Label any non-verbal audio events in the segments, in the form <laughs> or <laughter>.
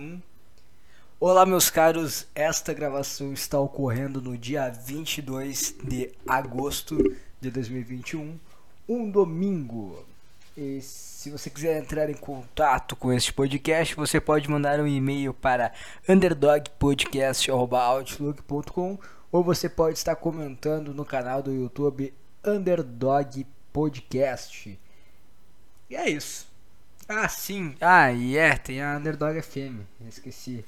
Um. Olá, meus caros. Esta gravação está ocorrendo no dia 22 de agosto de 2021, um domingo. E se você quiser entrar em contato com este podcast, você pode mandar um e-mail para underdogpodcast.outlook.com ou você pode estar comentando no canal do YouTube Underdog Podcast. E é isso. Ah, sim. Ah, e é, tem a Underdog FM. Esqueci.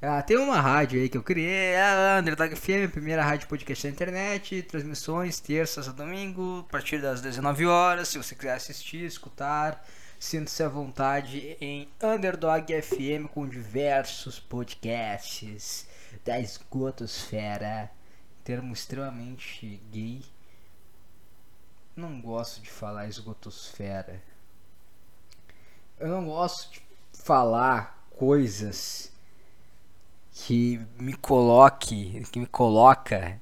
Ah, tem uma rádio aí que eu criei, é a Underdog FM, primeira rádio podcast da internet, transmissões terças a domingo, a partir das 19 horas. Se você quiser assistir, escutar, sinta-se à vontade em Underdog FM com diversos podcasts da esgotosfera. Termo extremamente gay. Não gosto de falar esgotosfera eu não gosto de falar coisas que me coloque, que me coloca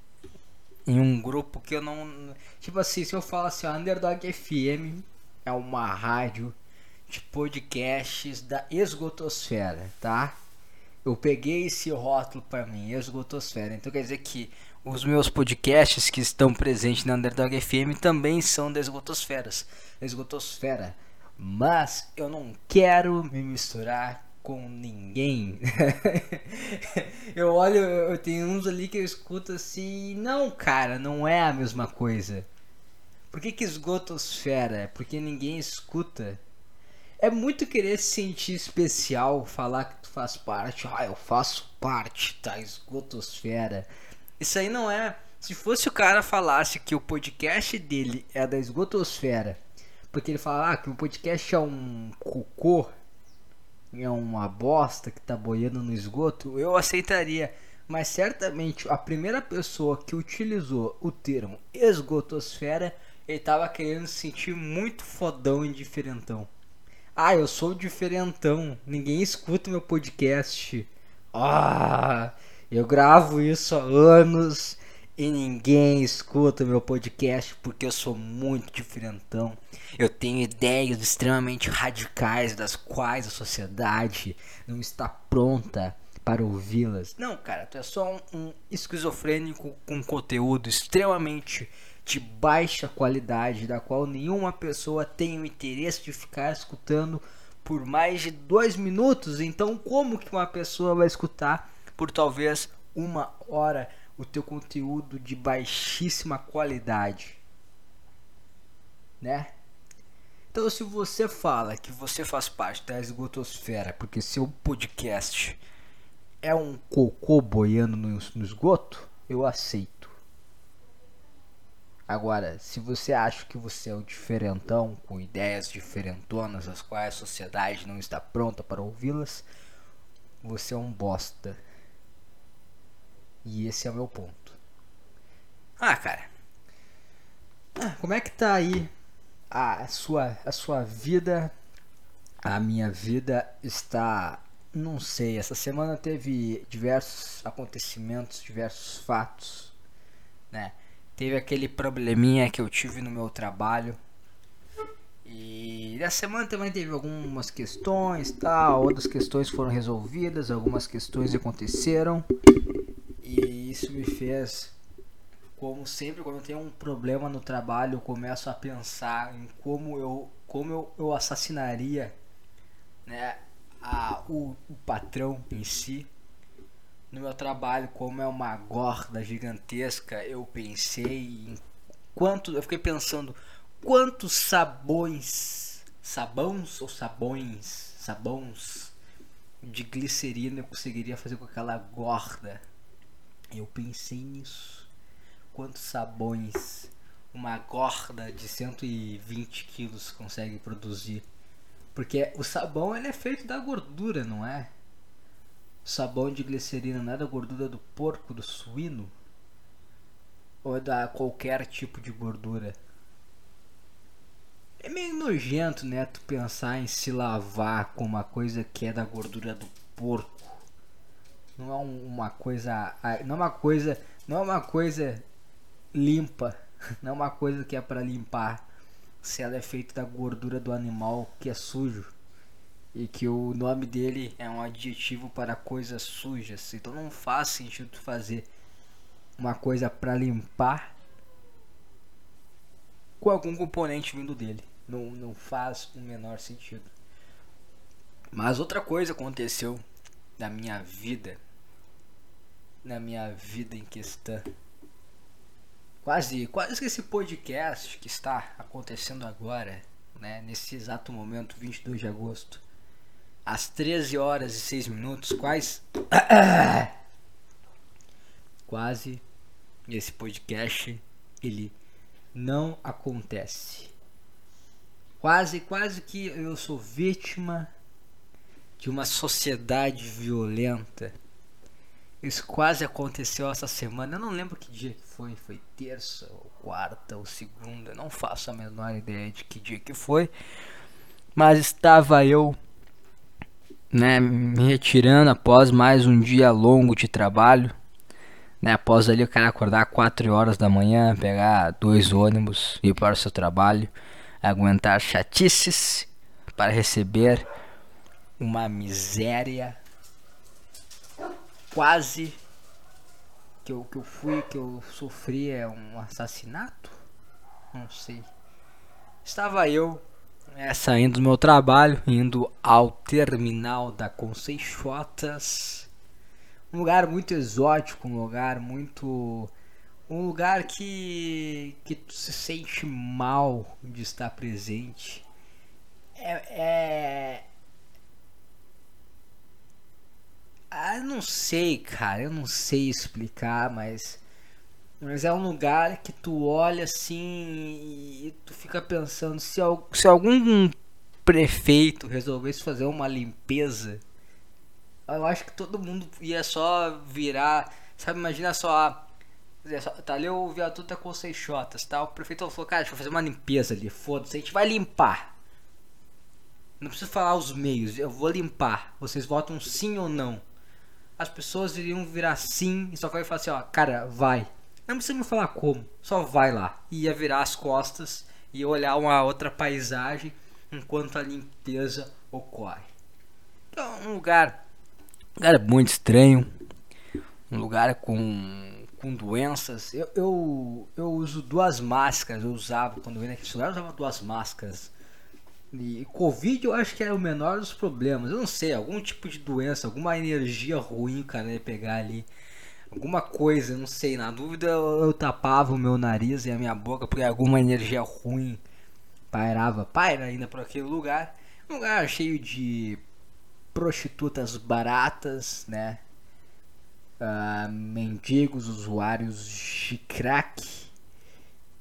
em um grupo que eu não, tipo assim, se eu falo assim, a Underdog FM é uma rádio de podcasts da esgotosfera, tá? Eu peguei esse rótulo para mim, esgotosfera. Então quer dizer que os meus podcasts que estão presentes na Underdog FM também são da esgotosferas. Esgotosfera mas eu não quero me misturar com ninguém. <laughs> eu olho, eu tenho uns ali que eu escuto assim, não, cara, não é a mesma coisa. Por que, que esgotosfera? Porque ninguém escuta. É muito querer se sentir especial, falar que tu faz parte. Ah, eu faço parte da esgotosfera. Isso aí não é. Se fosse o cara falasse que o podcast dele é da esgotosfera porque ele fala ah, que o podcast é um cocô, é uma bosta que tá boiando no esgoto, eu aceitaria. Mas certamente a primeira pessoa que utilizou o termo esgotosfera, ele tava querendo se sentir muito fodão e diferentão. Ah, eu sou diferentão, ninguém escuta meu podcast. Ah, eu gravo isso há anos e ninguém escuta meu podcast porque eu sou muito diferentão. Eu tenho ideias extremamente radicais das quais a sociedade não está pronta para ouvi-las. Não, cara, tu é só um, um esquizofrênico com conteúdo extremamente de baixa qualidade, da qual nenhuma pessoa tem o interesse de ficar escutando por mais de dois minutos. Então, como que uma pessoa vai escutar por talvez uma hora? O teu conteúdo de baixíssima qualidade, né? Então, se você fala que você faz parte da esgotosfera porque seu podcast é um cocô boiando no, no esgoto, eu aceito. Agora, se você acha que você é um diferentão com ideias diferentonas, as quais a sociedade não está pronta para ouvi-las, você é um bosta. E esse é o meu ponto. Ah, cara. Ah, como é que tá aí a sua, a sua vida? A minha vida está. Não sei, essa semana teve diversos acontecimentos, diversos fatos, né? Teve aquele probleminha que eu tive no meu trabalho. E na semana também teve algumas questões, tal, outras questões foram resolvidas, algumas questões aconteceram. E isso me fez, como sempre, quando eu tenho um problema no trabalho, eu começo a pensar em como eu, como eu, eu assassinaria né, a, o, o patrão em si. No meu trabalho, como é uma gorda gigantesca, eu pensei em quanto. Eu fiquei pensando quantos sabões, sabões ou sabões, sabões de glicerina eu conseguiria fazer com aquela gorda eu pensei nisso. Quantos sabões uma gorda de 120 quilos consegue produzir? Porque o sabão ele é feito da gordura, não é? Sabão de glicerina não é da gordura do porco, do suíno? Ou é da qualquer tipo de gordura? É meio nojento, né? Tu pensar em se lavar com uma coisa que é da gordura do porco não é uma coisa, não é uma coisa, não é uma coisa limpa, <laughs> não é uma coisa que é para limpar. Se ela é feita da gordura do animal que é sujo. E que o nome dele é um adjetivo para coisas sujas. Então não faz sentido fazer uma coisa para limpar com algum componente vindo dele. Não, não faz o menor sentido. Mas outra coisa aconteceu na minha vida. Na minha vida em questão. Quase, quase que esse podcast que está acontecendo agora, né, nesse exato momento, 22 de agosto, às 13 horas e 6 minutos, quase <coughs> quase esse podcast ele não acontece. Quase, quase que eu sou vítima de uma sociedade violenta. Isso quase aconteceu essa semana. Eu não lembro que dia que foi. Foi terça, ou quarta, ou segunda. Não faço a menor ideia de que dia que foi. Mas estava eu, né, me retirando após mais um dia longo de trabalho. Né, após ali o cara acordar 4 horas da manhã, pegar dois ônibus, ir para o seu trabalho, aguentar chatices para receber uma miséria quase que eu, que eu fui, que eu sofri é um assassinato? Não sei. Estava eu é, saindo do meu trabalho, indo ao terminal da Conceixotas. Um lugar muito exótico, um lugar muito. Um lugar que. que se sente mal de estar presente. É. é ah, não sei, cara. Eu não sei explicar, mas. Mas é um lugar que tu olha assim e tu fica pensando se, se algum prefeito resolvesse fazer uma limpeza, eu acho que todo mundo ia só virar, sabe, imagina só, tá ali o viaduto da Conceixotas, tá? O prefeito falou, cara, deixa eu fazer uma limpeza ali, foda-se, a gente vai limpar. Não preciso falar os meios, eu vou limpar. Vocês votam sim ou não? As pessoas iriam virar sim e só vai falar assim, ó, cara, vai. Não precisa me falar como, só vai lá. E ia virar as costas e olhar uma outra paisagem enquanto a limpeza ocorre. Então, um lugar, um lugar muito estranho, um lugar com, com doenças. Eu, eu, eu uso duas máscaras, eu usava, quando eu vim naquele lugar, eu usava duas máscaras. E Covid eu acho que era o menor dos problemas. Eu não sei, algum tipo de doença, alguma energia ruim cara ia pegar ali alguma coisa, não sei, na dúvida eu, eu, tapava o meu nariz e a minha boca porque alguma energia ruim pairava, paira ainda por aquele lugar. Um lugar cheio de prostitutas baratas, né? Uh, mendigos, usuários de crack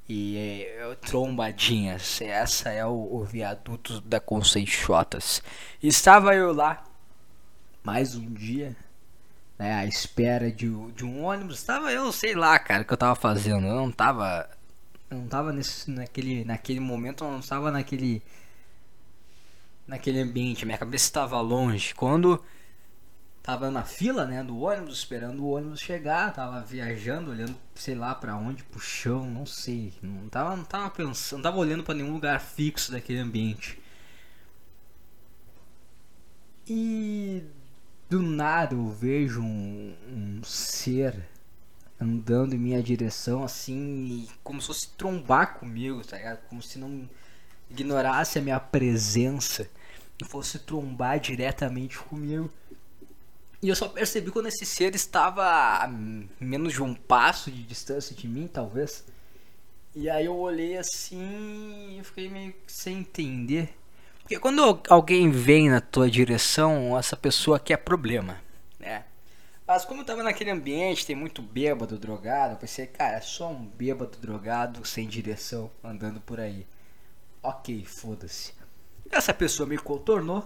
e uh, trombadinhas. Essa é o, o viaduto da Conceixotas. Estava eu lá mais um dia né, à espera de, de um ônibus. Tava eu, sei lá, cara, o que eu tava fazendo. Eu não tava. Eu não tava nesse, naquele, naquele momento, eu não estava naquele. Naquele ambiente, minha cabeça estava longe. Quando tava na fila, né, do ônibus, esperando o ônibus chegar, tava viajando, olhando, sei lá, para onde, pro chão, não sei. Não tava, não tava pensando, não tava olhando para nenhum lugar fixo daquele ambiente. E do nada eu vejo um, um ser andando em minha direção assim, como se fosse trombar comigo, tá ligado? Como se não ignorasse a minha presença e fosse trombar diretamente comigo. E eu só percebi quando esse ser estava a menos de um passo de distância de mim, talvez. E aí eu olhei assim e fiquei meio sem entender. Porque quando alguém vem na tua direção, essa pessoa quer problema, né? Mas como eu tava naquele ambiente, tem muito bêbado, drogado, eu pensei, cara, é só um bêbado drogado sem direção andando por aí. Ok, foda-se. Essa pessoa me contornou,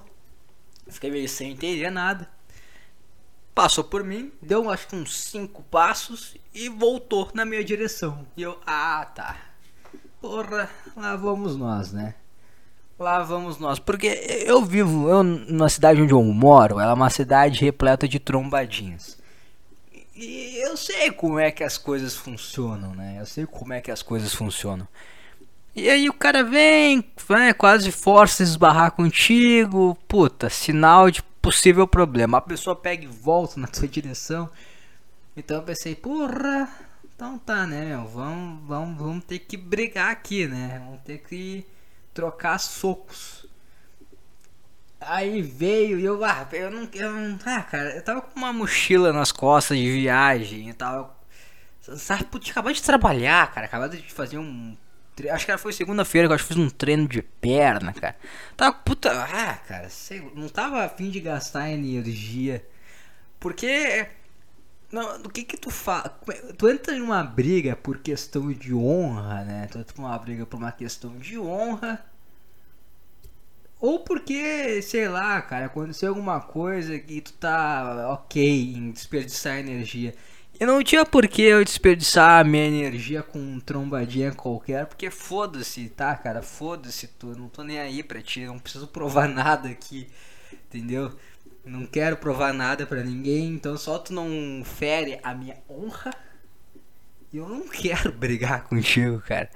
fiquei meio sem entender nada. Passou por mim, deu acho que uns cinco passos e voltou na minha direção. E eu, ah tá. Porra, lá vamos nós, né? Lá vamos nós. Porque eu vivo eu, na cidade onde eu moro, ela é uma cidade repleta de trombadinhas. E eu sei como é que as coisas funcionam, né? Eu sei como é que as coisas funcionam. E aí o cara vem, vai, quase força esbarrar contigo. Puta, sinal de possível problema. A pessoa pega e volta na tua <laughs> direção. Então eu pensei, porra, então tá, né, meu? Vamos, vamos, vamos ter que brigar aqui, né? Vamos ter que trocar socos. Aí veio e eu, ah, eu não, eu não, ah, cara, eu tava com uma mochila nas costas de viagem, eu tava, sabe, putz, acabei de trabalhar, cara, acabei de fazer um Acho que foi segunda-feira que eu fiz um treino de perna, cara. Tava puta. Ah, cara, sei, não tava afim de gastar energia. Porque. Não, do que que tu faz? Tu entra numa briga por questão de honra, né? Tu entra numa briga por uma questão de honra. Ou porque, sei lá, cara, aconteceu alguma coisa que tu tá ok em desperdiçar energia. E não tinha por que eu desperdiçar a minha energia com um trombadinha qualquer, porque foda-se, tá, cara? Foda-se, tu, não tô nem aí pra ti, não preciso provar <laughs> nada aqui, entendeu? Não quero provar nada pra ninguém, então só tu não fere a minha honra. E eu não <laughs> quero brigar contigo, cara.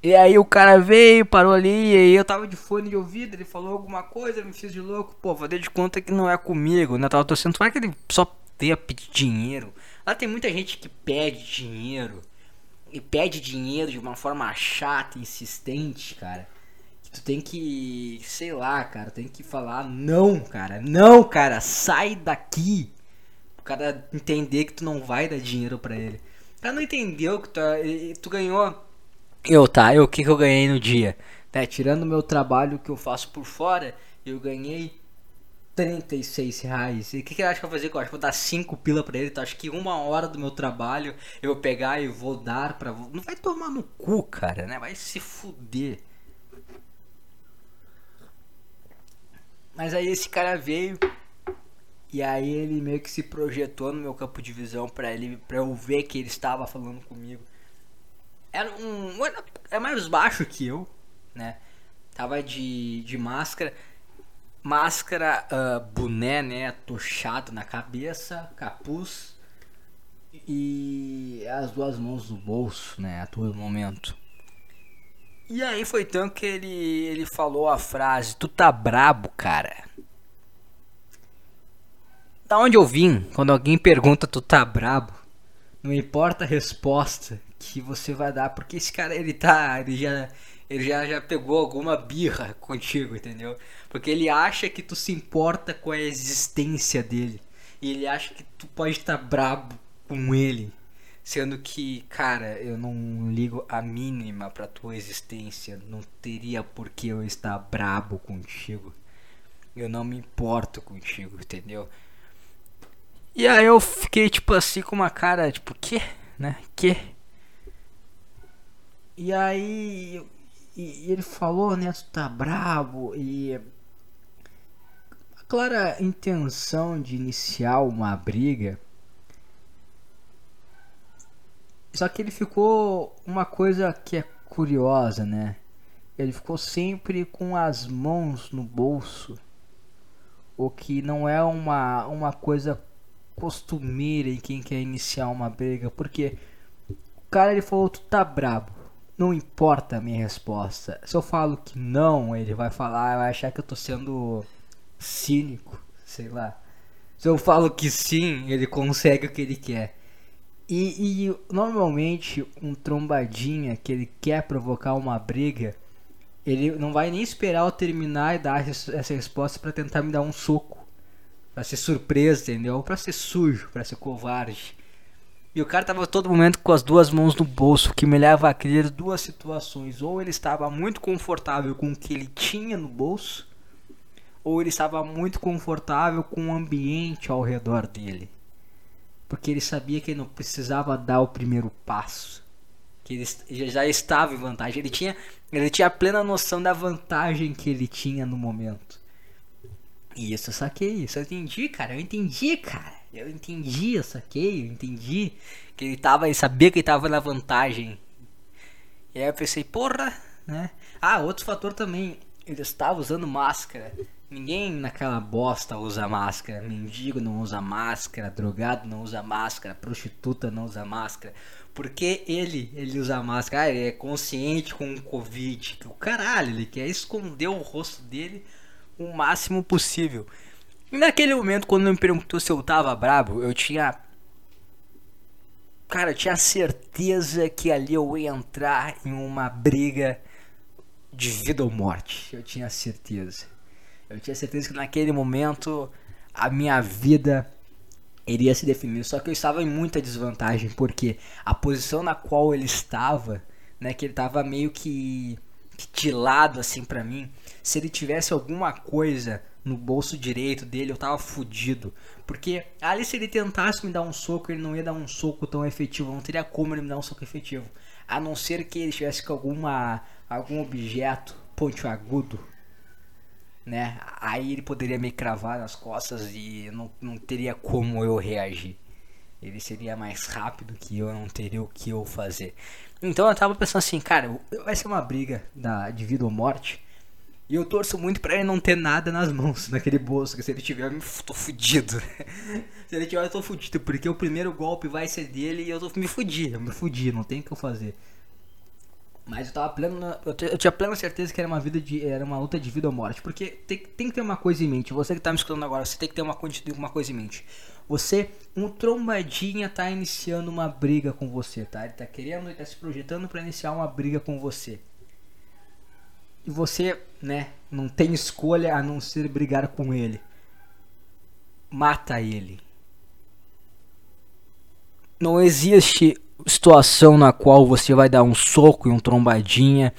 E aí o cara veio, parou ali, e eu tava de fone de ouvido, ele falou alguma coisa, me fiz de louco, pô, vou dar de conta que não é comigo, né? Tava torcendo, vai que ele só pedir dinheiro. Lá tem muita gente que pede dinheiro. E pede dinheiro de uma forma chata, insistente, cara. Que tu tem que. Sei lá, cara. Tem que falar. Não, cara. Não, cara. Sai daqui. O cara entender que tu não vai dar dinheiro para ele. O cara não entendeu que tu, tu ganhou. Eu, tá. Eu, o que, que eu ganhei no dia? Né, tirando meu trabalho que eu faço por fora, eu ganhei 36 reais. E o que, que ele acha que eu vou fazer? Eu acho que vou dar 5 pila pra ele. Então acho que uma hora do meu trabalho eu vou pegar e vou dar pra. Não vai tomar no cu, cara, né? Vai se fuder. Mas aí esse cara veio. E aí ele meio que se projetou no meu campo de visão pra, ele, pra eu ver que ele estava falando comigo. Era um. É mais baixo que eu, né? Tava de, de máscara máscara, uh, boné, né, tochado na cabeça, capuz e as duas mãos no bolso, né, a todo momento. E aí foi tanto que ele, ele falou a frase: Tu tá brabo, cara. Da onde eu vim, quando alguém pergunta tu tá brabo, não importa a resposta que você vai dar, porque esse cara ele tá, ele já ele já, já pegou alguma birra contigo, entendeu? Porque ele acha que tu se importa com a existência dele. E ele acha que tu pode estar tá brabo com ele. Sendo que, cara, eu não ligo a mínima pra tua existência. Não teria por que eu estar brabo contigo. Eu não me importo contigo, entendeu? E aí eu fiquei tipo assim com uma cara, tipo, que? Né? Que? E aí e, ele falou, né, tu tá brabo e a clara intenção de iniciar uma briga. Só que ele ficou uma coisa que é curiosa, né? Ele ficou sempre com as mãos no bolso, o que não é uma, uma coisa costumeira em quem quer iniciar uma briga, porque o cara ele falou tu tá brabo. Não importa a minha resposta. Se eu falo que não, ele vai falar, vai achar que eu tô sendo cínico, sei lá. Se eu falo que sim, ele consegue o que ele quer. E, e normalmente um trombadinha que ele quer provocar uma briga, ele não vai nem esperar eu terminar e dar essa resposta para tentar me dar um soco. Pra ser surpresa, entendeu? Pra ser sujo, pra ser covarde. E o cara tava todo momento com as duas mãos no bolso, que me leva a crer duas situações. Ou ele estava muito confortável com o que ele tinha no bolso, ou ele estava muito confortável com o ambiente ao redor dele. Porque ele sabia que ele não precisava dar o primeiro passo. Que ele já estava em vantagem. Ele tinha, ele tinha a plena noção da vantagem que ele tinha no momento. E isso eu saquei, isso eu entendi, cara. Eu entendi, cara. Eu entendi, eu saquei, eu entendi que ele tava, ele sabia que ele tava na vantagem. E aí eu pensei, porra, né? Ah, outro fator também, ele estava usando máscara. Ninguém naquela bosta usa máscara. Mendigo não usa máscara, drogado não usa máscara, prostituta não usa máscara. Porque ele, ele usa máscara, ah, ele é consciente com o Covid. O caralho, ele quer esconder o rosto dele o máximo possível. E naquele momento, quando ele me perguntou se eu tava brabo, eu tinha. Cara, eu tinha certeza que ali eu ia entrar em uma briga de vida ou morte. Eu tinha certeza. Eu tinha certeza que naquele momento a minha vida iria se definir. Só que eu estava em muita desvantagem, porque a posição na qual ele estava, né, que ele estava meio que, que de lado assim para mim, se ele tivesse alguma coisa no bolso direito dele, eu tava fudido. Porque ali se ele tentasse me dar um soco, ele não ia dar um soco tão efetivo, não teria como ele me dar um soco efetivo. A não ser que ele tivesse com alguma algum objeto pontiagudo né? Aí ele poderia me cravar nas costas e não, não teria como eu reagir. Ele seria mais rápido que eu, não teria o que eu fazer. Então eu tava pensando assim, cara, vai ser uma briga da, de vida ou morte. E eu torço muito pra ele não ter nada nas mãos, naquele bolso, que se ele tiver, eu tô fudido. <laughs> se ele tiver, eu tô fudido, porque o primeiro golpe vai ser dele e eu tô me fudi, eu me fudi, não tem o que eu fazer. Mas eu tava pleno. Eu, eu, tinha plena certeza que era uma vida de. Era uma luta de vida ou morte. Porque tem, tem que ter uma coisa em mente. Você que tá me escutando agora, você tem que ter uma, uma coisa em mente. Você, um trombadinha, tá iniciando uma briga com você, tá? Ele tá querendo, ele tá se projetando para iniciar uma briga com você. E você, né, não tem escolha a não ser brigar com ele. Mata ele. Não existe situação na qual você vai dar um soco e um trombadinha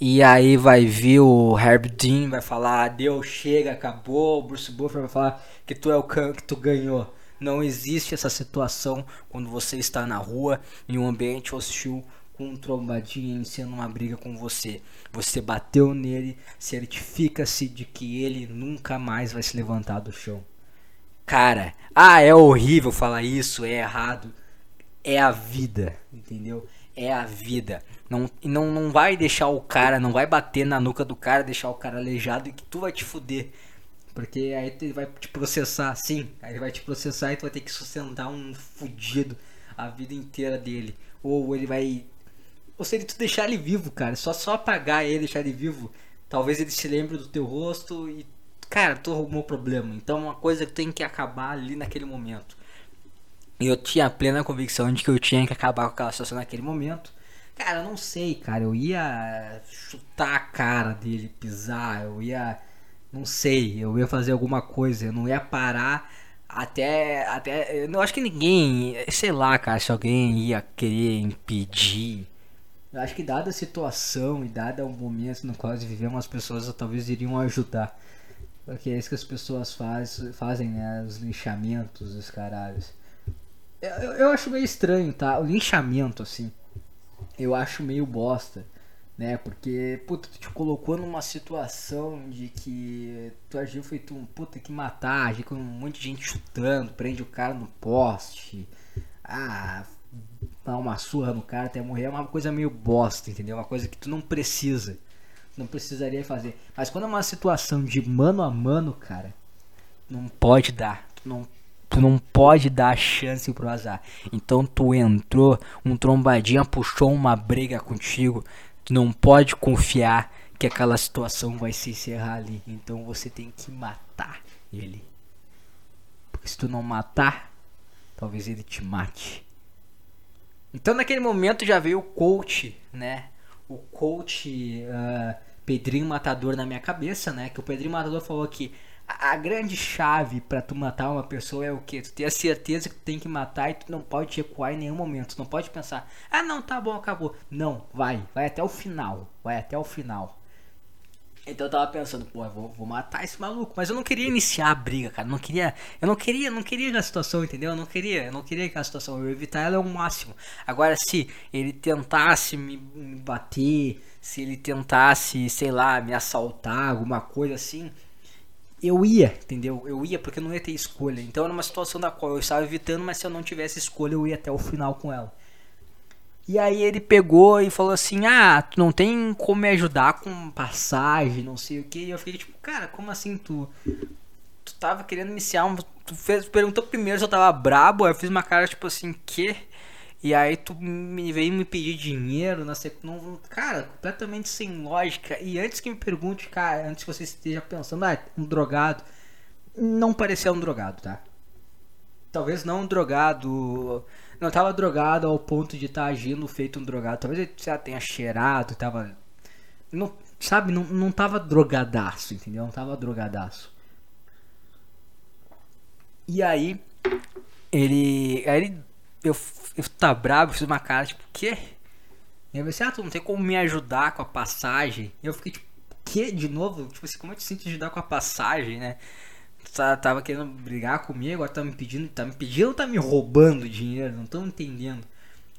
e aí vai vir o Herb Dean vai falar deu chega acabou o Bruce Buffer vai falar que tu é o que tu ganhou não existe essa situação quando você está na rua em um ambiente hostil com um trombadinha iniciando uma briga com você você bateu nele certifica-se de que ele nunca mais vai se levantar do chão cara ah é horrível falar isso é errado é a vida, entendeu? É a vida. Não, não, não vai deixar o cara, não vai bater na nuca do cara, deixar o cara aleijado e que tu vai te fuder. Porque aí ele vai te processar, sim. Aí ele vai te processar e tu vai ter que sustentar um fudido a vida inteira dele. Ou ele vai. Ou se ele tu deixar ele vivo, cara. Só só apagar ele, deixar ele vivo. Talvez ele se lembre do teu rosto e. Cara, tu arrumou problema. Então é uma coisa que tem que acabar ali naquele momento. E eu tinha plena convicção de que eu tinha que acabar com aquela situação naquele momento. Cara, eu não sei, cara. Eu ia chutar a cara dele, pisar, eu ia. Não sei, eu ia fazer alguma coisa, eu não ia parar até. até eu acho que ninguém. Sei lá, cara, se alguém ia querer impedir. Eu acho que dada a situação e dada o momento no qual vivemos, as pessoas talvez iriam ajudar. Porque é isso que as pessoas faz, fazem, né? Os linchamentos, os caralhos. Eu, eu acho meio estranho, tá? O linchamento, assim. Eu acho meio bosta, né? Porque, puta, tu te colocou numa situação de que tu agiu feito um puta que matar, agiu com um monte de gente chutando, prende o cara no poste. Ah, dá uma surra no cara até morrer é uma coisa meio bosta, entendeu? Uma coisa que tu não precisa. Não precisaria fazer. Mas quando é uma situação de mano a mano, cara, não pode dar. Tu não tu não pode dar chance pro azar. Então tu entrou, um trombadinha puxou uma briga contigo, tu não pode confiar que aquela situação vai se encerrar ali. Então você tem que matar ele. Porque se tu não matar, talvez ele te mate. Então naquele momento já veio o coach, né? O coach uh, Pedrinho Matador na minha cabeça, né? Que o Pedrinho Matador falou que a grande chave para tu matar uma pessoa é o que? Tu ter a certeza que tu tem que matar e tu não pode recuar em nenhum momento. Tu não pode pensar, ah não, tá bom, acabou. Não, vai, vai até o final. Vai até o final. Então eu tava pensando, pô, vou, vou matar esse maluco. Mas eu não queria iniciar a briga, cara. Eu não queria. Eu não queria, não queria aquela situação, entendeu? Eu não queria, eu não queria aquela situação. Eu evitar ela ao máximo. Agora, se ele tentasse me, me bater, se ele tentasse, sei lá, me assaltar, alguma coisa assim eu ia, entendeu? Eu ia porque eu não ia ter escolha. Então era uma situação da qual eu estava evitando, mas se eu não tivesse escolha, eu ia até o final com ela. E aí ele pegou e falou assim: Ah, tu não tem como me ajudar com passagem, não sei o que. E eu fiquei tipo, cara, como assim tu. Tu tava querendo iniciar um. Tu fez, perguntou primeiro se eu tava brabo, aí eu fiz uma cara tipo assim, que? E aí tu me veio me pedir dinheiro na sec... não, cara, completamente sem lógica. E antes que me pergunte, cara, antes que você esteja pensando, ah, um drogado, não parecia um drogado, tá? Talvez não um drogado, não tava drogado ao ponto de estar tá agindo feito um drogado. Talvez ele já tenha cheirado, tava não, sabe, não, não tava drogadaço, entendeu? Não tava drogadaço. E aí ele, aí ele eu, eu tá bravo, fiz uma cara, tipo, quê? E aí você, ah, tu não tem como me ajudar com a passagem? E eu fiquei, tipo, que de novo? Tipo assim, como que te ajudar com a passagem, né? Tá, tava querendo brigar comigo, agora tá me pedindo, tá me pedindo tá me roubando dinheiro? Não tô entendendo.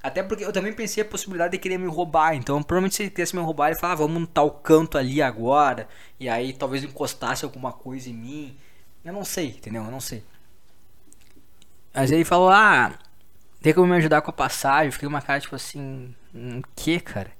Até porque eu também pensei a possibilidade de querer me roubar. Então, provavelmente se ele quisesse me roubar, ele falava, ah, vamos no tal canto ali agora. E aí talvez encostasse alguma coisa em mim. Eu não sei, entendeu? Eu não sei. Mas ele falou, ah, tem como me ajudar com a passagem? Eu fiquei uma cara tipo assim, um que, cara?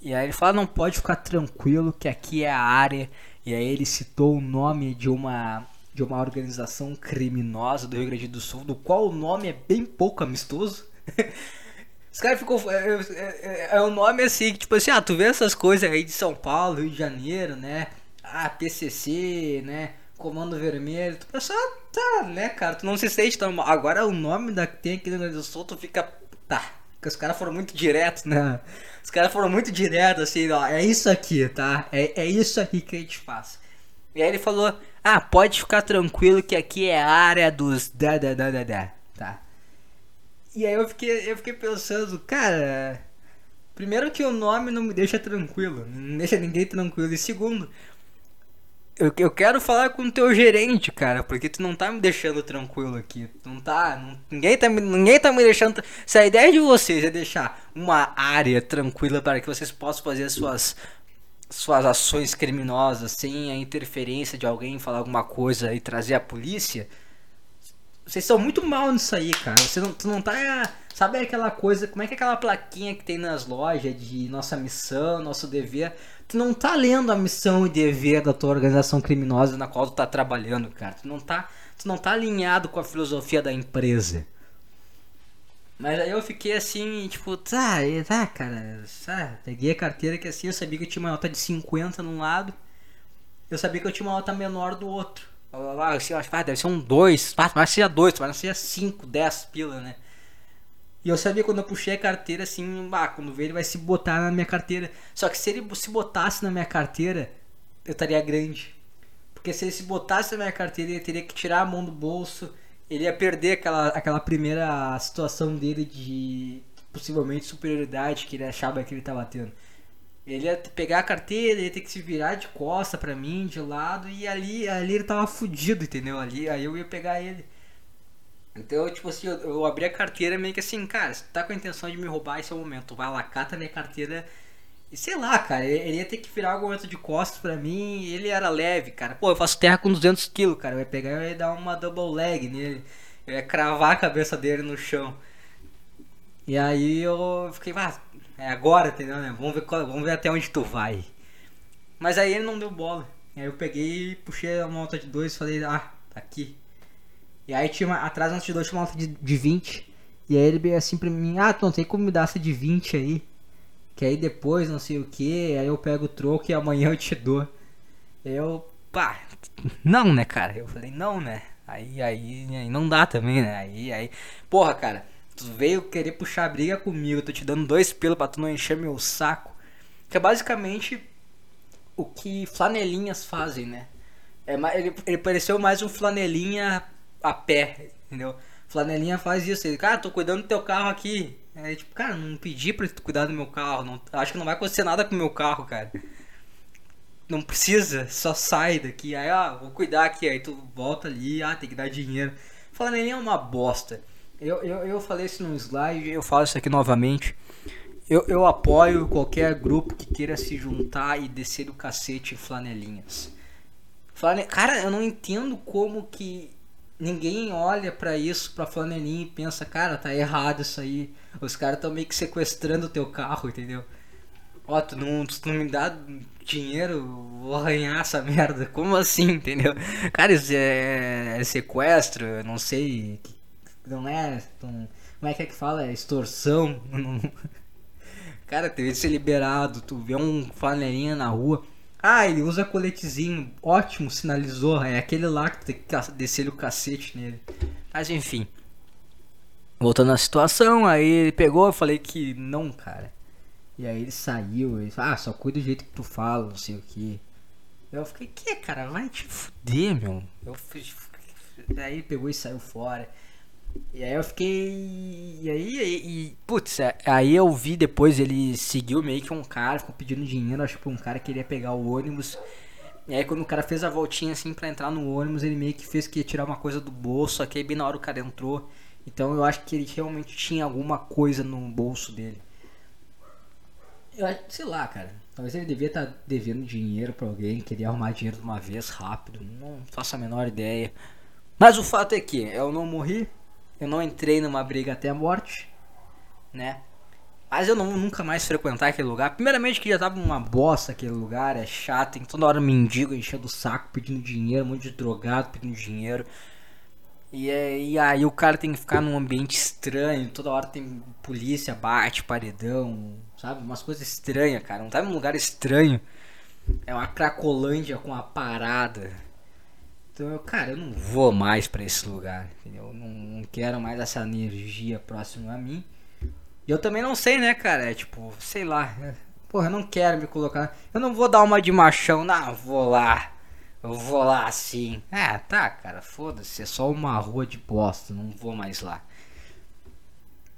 E aí ele fala, não pode ficar tranquilo que aqui é a área. E aí ele citou o nome de uma de uma organização criminosa do Rio Grande do Sul, do qual o nome é bem pouco amistoso. <laughs> Os caras ficou é, é, é, é um nome assim, tipo assim, ah, tu vê essas coisas aí de São Paulo, Rio de Janeiro, né? Ah, PCC, né? Comando Vermelho. Tu pensa, ah, tá, né, cara? Tu não se sente tão mal. Agora o nome da que tem aqui no Rio Grande do Sul, tu fica. Tá. Porque os caras foram muito diretos, né? Os caras foram muito diretos, assim, ó. É isso aqui, tá? É, é isso aqui que a gente faz. E aí ele falou: Ah, pode ficar tranquilo que aqui é a área dos. Da, da, da, da, da. Tá. E aí eu fiquei, eu fiquei pensando, cara. Primeiro que o nome não me deixa tranquilo. Não deixa ninguém tranquilo. E segundo, eu, eu quero falar com o teu gerente, cara, porque tu não tá me deixando tranquilo aqui. Tu não tá. Não, ninguém, tá ninguém tá me deixando. Se a ideia de vocês é deixar uma área tranquila para que vocês possam fazer suas suas ações criminosas sem a interferência de alguém falar alguma coisa e trazer a polícia, vocês são muito mal nisso aí, cara. Você não, tu não tá. Sabe aquela coisa. Como é que é aquela plaquinha que tem nas lojas de nossa missão, nosso dever? tu não tá lendo a missão e dever da tua organização criminosa na qual tu tá trabalhando, cara. Tu não tá, tu não tá alinhado com a filosofia da empresa. Mas aí eu fiquei assim, tipo, tá, tá, cara, tá, peguei a carteira que assim, eu sabia que eu tinha uma nota de 50 num lado, eu sabia que eu tinha uma nota menor do outro. Eu acho que deve ser um 2, mas seja 2, mas não seja 5, 10 pila, né? E eu sabia quando eu puxei a carteira, assim, ah, quando ver ele vai se botar na minha carteira. Só que se ele se botasse na minha carteira, eu estaria grande. Porque se ele se botasse na minha carteira, ele teria que tirar a mão do bolso. Ele ia perder aquela, aquela primeira situação dele de possivelmente superioridade que ele achava que ele estava tendo. Ele ia pegar a carteira, ele ia ter que se virar de costa pra mim, de lado, e ali, ali ele tava fudido, entendeu? Ali, aí eu ia pegar ele. Então, tipo assim, eu, eu, abri a carteira meio que assim, cara, se tu tá com a intenção de me roubar esse é o momento, vai lá, cata minha carteira e sei lá, cara, ele ia ter que virar algum momento de costas pra mim ele era leve, cara. Pô, eu faço terra com 200 quilos, cara, eu ia pegar e ia dar uma double leg nele, eu ia cravar a cabeça dele no chão. E aí eu fiquei, ah, é agora, entendeu, né? Vamos ver, qual, vamos ver até onde tu vai. Mas aí ele não deu bola. Aí eu peguei, puxei a nota de dois e falei, ah, tá aqui. E aí tinha uma, atrás antes de dois tinha uma nota de, de 20. E aí ele veio assim pra mim, ah, tu não tem como me dar essa de 20 aí. Que aí depois não sei o que, aí eu pego o troco e amanhã eu te dou. Eu, pá, não né, cara? Eu falei, não, né? Aí, aí, aí não dá também, né? Aí, aí, porra, cara, tu veio querer puxar briga comigo, tô te dando dois pelos pra tu não encher meu saco. Que é basicamente o que flanelinhas fazem, né? É, ele, ele pareceu mais um flanelinha a pé, entendeu? Flanelinha faz isso. Ele, cara, tô cuidando do teu carro aqui. É tipo, cara, não pedi pra tu cuidar do meu carro. Não, acho que não vai acontecer nada com o meu carro, cara. Não precisa, só sai daqui. Aí, ah, vou cuidar aqui. Aí tu volta ali, ah, tem que dar dinheiro. Flanelinha é uma bosta. Eu, eu, eu falei isso no slide, eu falo isso aqui novamente. Eu, eu apoio qualquer grupo que queira se juntar e descer do cacete flanelinhas. Flane... Cara, eu não entendo como que ninguém olha para isso, pra flanelinha e pensa, cara, tá errado isso aí. Os caras estão meio que sequestrando o teu carro, entendeu? Ó, tu não, tu não me dá dinheiro, vou arranhar essa merda. Como assim, entendeu? Cara, isso é, é sequestro, eu não sei. Não é. Não, como é que é que fala? É extorsão. <laughs> Cara, teve que ser liberado. Tu vê um flanelinha na rua. Ah, ele usa coletezinho. Ótimo, sinalizou. É aquele lá que tem que descer o cacete nele. Mas enfim. Voltando à situação, aí ele pegou, eu falei que não, cara. E aí ele saiu, ele falou, ah, só cuida do jeito que tu fala, não sei o que. Eu fiquei, que cara, vai te fuder, meu. Eu fiz. Aí ele pegou e saiu fora. E aí eu fiquei. E aí, e, e, putz, é, aí eu vi depois, ele seguiu meio que um cara, ficou pedindo dinheiro, acho que um cara queria pegar o ônibus. E aí quando o cara fez a voltinha assim pra entrar no ônibus, ele meio que fez que ia tirar uma coisa do bolso, aí bem na hora o cara entrou. Então eu acho que ele realmente tinha alguma coisa no bolso dele. Eu, sei lá, cara. Talvez ele devia estar tá devendo dinheiro para alguém, queria arrumar dinheiro de uma vez rápido. Não faço a menor ideia. Mas o fato é que eu não morri, eu não entrei numa briga até a morte, né? Mas eu não nunca mais frequentar aquele lugar. Primeiramente que já tava uma bosta aquele lugar, é chato, tem toda hora mendigo enchendo o saco pedindo dinheiro, um monte de drogado pedindo dinheiro. E, é, e aí o cara tem que ficar num ambiente estranho, toda hora tem polícia, bate, paredão, sabe? Umas coisas estranhas, cara. Não tá num lugar estranho. É uma cracolândia com uma parada. Então cara, eu não vou mais para esse lugar, entendeu? Eu não, não quero mais essa energia próxima a mim. E eu também não sei, né, cara? É tipo, sei lá. É, porra, eu não quero me colocar. Eu não vou dar uma de machão, não, vou lá eu vou lá assim. Ah, tá, cara, foda-se, é só uma rua de bosta, não vou mais lá.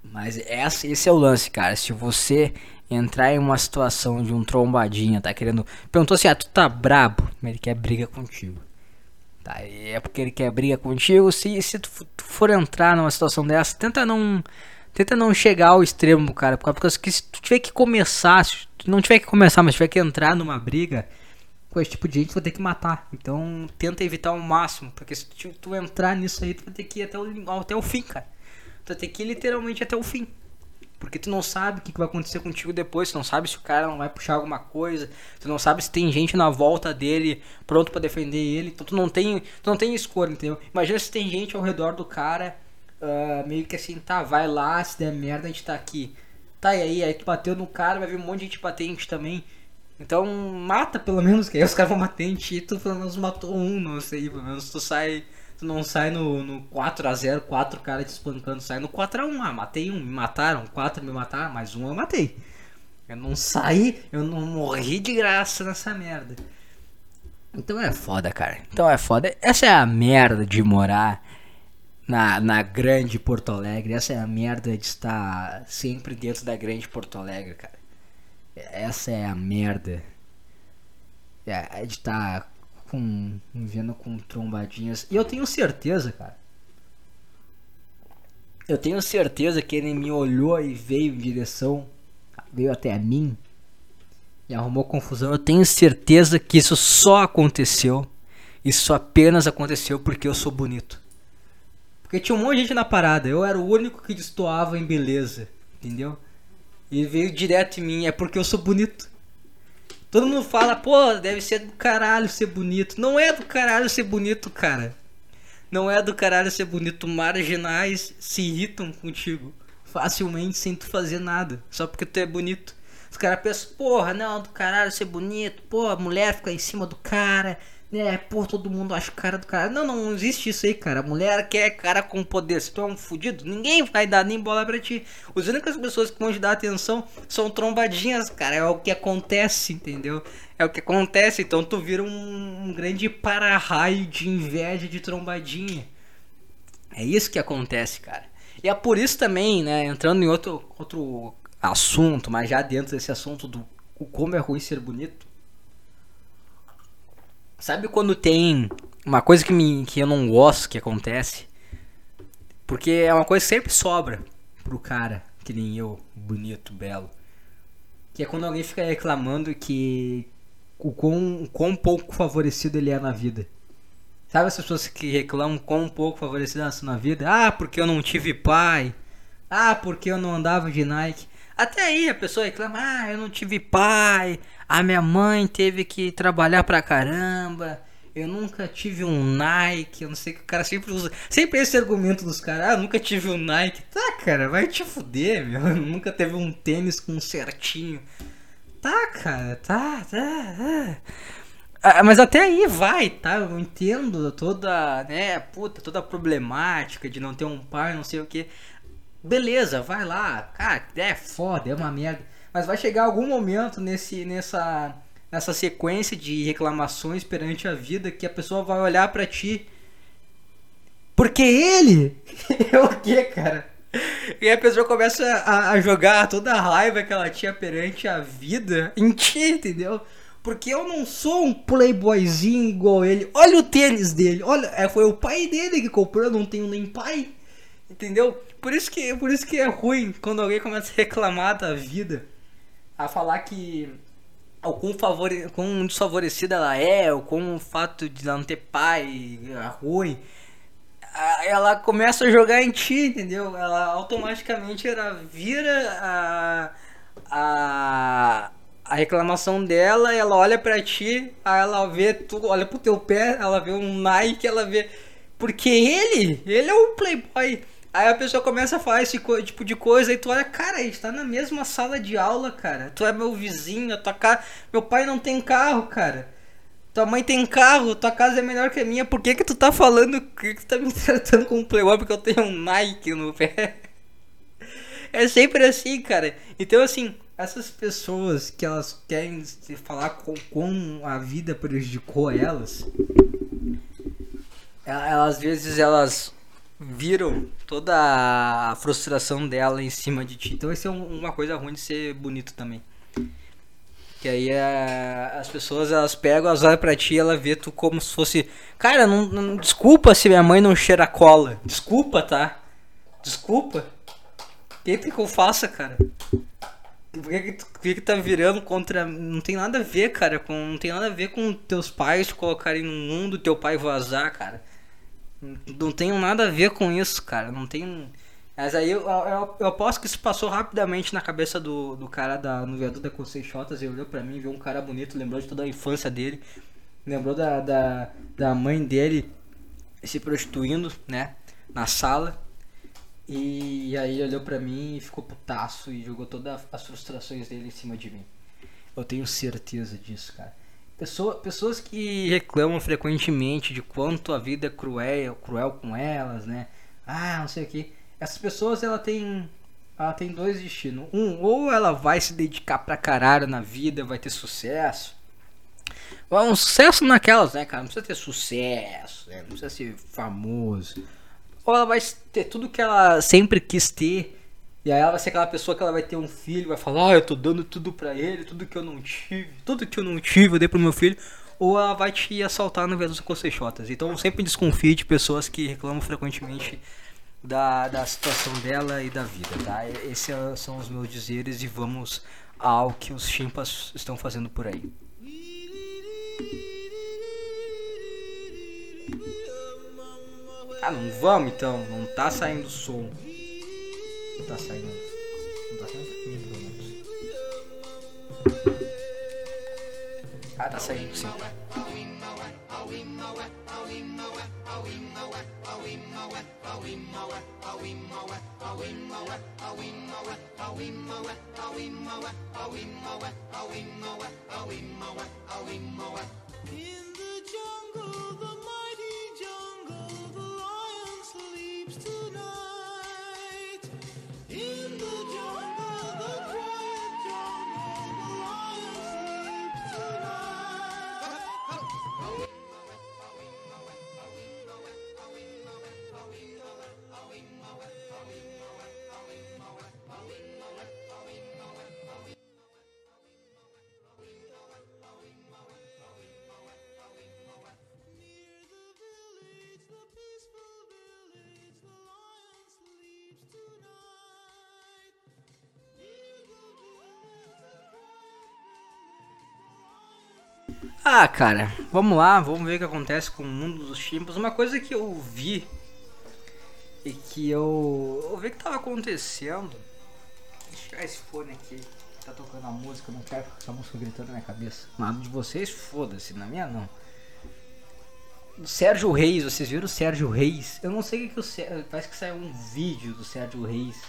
Mas essa, esse é o lance, cara. Se você entrar em uma situação de um trombadinha, tá querendo. Perguntou assim: ah, tu tá brabo? Ele quer briga contigo. Tá, é porque ele quer briga contigo. Se, se tu, for entrar numa situação dessa, tenta não. Tenta não chegar ao extremo, cara. Porque, porque se tu tiver que começar, se tu não tiver que começar, mas tiver que entrar numa briga, com esse tipo de gente, tu vai ter que matar. Então tenta evitar ao máximo, porque se tu, tu, entrar nisso aí, tu vai ter que ir até o, até o fim, cara. Tu vai ter que ir literalmente até o fim. Porque tu não sabe o que, vai acontecer contigo depois, tu não sabe se o cara não vai puxar alguma coisa, tu não sabe se tem gente na volta dele pronto para defender ele, então tu não tem, tu não tem escolha, entendeu? Imagina se tem gente ao redor do cara, uh, meio que assim, tá, vai lá, se der merda a gente tá aqui. Tá, e aí, aí tu bateu no cara, vai vir um monte de gente bater em gente também. Então mata pelo menos, que aí os caras vão matar em ti, tu pelo menos matou um, não sei, pelo menos tu sai. Tu não sai no, no 4x0, 4 caras te espancando, sai no 4x1. Ah, matei um, me mataram, 4 me mataram, mais um eu matei. Eu não saí, eu não morri de graça nessa merda. Então é foda, cara. Então é foda. Essa é a merda de morar na, na grande Porto Alegre. Essa é a merda de estar sempre dentro da grande Porto Alegre, cara. Essa é a merda. É, de estar com. com trombadinhas. E eu tenho certeza, cara. Eu tenho certeza que ele me olhou e veio em direção. Veio até a mim. E arrumou confusão. Eu tenho certeza que isso só aconteceu. Isso apenas aconteceu porque eu sou bonito. Porque tinha um monte de gente na parada. Eu era o único que destoava em beleza. Entendeu? E veio direto em mim, é porque eu sou bonito. Todo mundo fala, pô, deve ser do caralho ser bonito. Não é do caralho ser bonito, cara. Não é do caralho ser bonito. Marginais se irritam contigo facilmente sem tu fazer nada. Só porque tu é bonito. Os caras pensam, porra, não, do caralho ser bonito. Pô, a mulher fica em cima do cara né, pô, todo mundo acha cara do cara. Não, não existe isso aí, cara. Mulher quer cara com poder. Se tu é um fudido, ninguém vai dar nem bola pra ti. As únicas pessoas que vão te dar atenção são trombadinhas, cara. É o que acontece, entendeu? É o que acontece. Então tu vira um, um grande para-raio de inveja de trombadinha. É isso que acontece, cara. E é por isso também, né, entrando em outro, outro assunto, mas já dentro desse assunto do como é ruim ser bonito Sabe quando tem uma coisa que, me, que eu não gosto que acontece? Porque é uma coisa que sempre sobra pro cara, que nem eu, bonito, belo. Que é quando alguém fica reclamando que o quão, o quão pouco favorecido ele é na vida. Sabe essas pessoas que reclamam um pouco favorecidas na vida? Ah, porque eu não tive pai. Ah, porque eu não andava de Nike. Até aí a pessoa reclama: Ah, eu não tive pai. A minha mãe teve que trabalhar pra caramba. Eu nunca tive um Nike. Eu não sei que o cara sempre usa. Sempre esse argumento dos caras: Ah, eu nunca tive um Nike. Tá, cara, vai te fuder, meu. <laughs> nunca teve um tênis com um certinho. Tá, cara, tá, tá, tá. Ah, mas até aí vai, tá? Eu entendo toda, né, puta, toda a problemática de não ter um pai, não sei o que. Beleza, vai lá. Cara, é foda, é uma merda. Mas vai chegar algum momento nesse, nessa, nessa sequência de reclamações perante a vida que a pessoa vai olhar para ti. Porque ele é <laughs> o que, cara? E a pessoa começa a, a jogar toda a raiva que ela tinha perante a vida em ti, entendeu? Porque eu não sou um playboyzinho igual ele. Olha o tênis dele. Olha, é, foi o pai dele que comprou, eu não tenho nem pai. Entendeu? Por isso que, por isso que é ruim quando alguém começa a reclamar da vida. A falar que o quão, favore, quão desfavorecida ela é, ou com o fato de ela não ter pai é ruim. Ela começa a jogar em ti, entendeu? Ela automaticamente ela vira a, a a reclamação dela, ela olha para ti, ela vê tu, olha pro teu pé, ela vê um Nike, ela vê porque ele, ele é um playboy. Aí a pessoa começa a falar esse tipo de coisa e tu olha, cara, a gente tá na mesma sala de aula, cara. Tu é meu vizinho, tua casa, meu pai não tem carro, cara. Tua mãe tem carro, tua casa é melhor que a minha. Por que que tu tá falando, que tu tá me <laughs> tratando como playboy porque eu tenho um Nike no pé? <laughs> É sempre assim, cara. Então assim, essas pessoas que elas querem falar com, com a vida prejudicou elas, elas às vezes elas viram toda a frustração dela em cima de ti. Então isso é uma coisa ruim de ser bonito também. Que aí é, as pessoas elas pegam, elas olham pra ti e ela vê tu como se fosse. Cara, não, não, desculpa se minha mãe não cheira cola. Desculpa, tá? Desculpa. O que, que eu faça, cara? Por que, que, tu, por que, que tá virando contra. Não tem nada a ver, cara. Com, não tem nada a ver com teus pais te colocarem no mundo, teu pai vazar, cara. Não, tem nada a ver com isso, cara. Não tem. Mas aí eu, eu, eu aposto que isso passou rapidamente na cabeça do, do cara da, no viaduto da Conceiçotas. Ele olhou pra mim, viu um cara bonito, lembrou de toda a infância dele. Lembrou da, da, da mãe dele se prostituindo, né? Na sala. E aí ele olhou pra mim e ficou putaço e jogou todas as frustrações dele em cima de mim. Eu tenho certeza disso, cara. Pessoa, pessoas que reclamam frequentemente de quanto a vida é cruel, cruel com elas, né? Ah, não sei o que. Essas pessoas, ela tem, ela tem dois destinos. Um, ou ela vai se dedicar pra caralho na vida, vai ter sucesso. Um sucesso naquelas, né, cara? Não precisa ter sucesso, né? não precisa ser famoso ou ela vai ter tudo que ela sempre quis ter. E aí ela vai ser aquela pessoa que ela vai ter um filho, vai falar, ah, eu tô dando tudo pra ele, tudo que eu não tive, tudo que eu não tive eu dei pro meu filho. Ou ela vai te assaltar no Venus com Seixotas. Então sempre desconfio de pessoas que reclamam frequentemente da, da situação dela e da vida, tá? Esses são os meus dizeres e vamos ao que os chimpas estão fazendo por aí. Ah, não vamos então. Não tá saindo som. Não tá saindo. Não tá saindo pelo menos. Ah, tá saindo sim. In the jungle, Ah, cara, vamos lá, vamos ver o que acontece com o mundo dos chimbos. Uma coisa que eu vi e que eu, eu vi que tava acontecendo. Deixa eu tirar esse fone aqui. Tá tocando a música, não quero essa música gritando na minha cabeça. Nada de vocês, foda-se, na minha não. Sérgio Reis, vocês viram o Sérgio Reis? Eu não sei o que o Sérgio. Parece que saiu um vídeo do Sérgio Reis.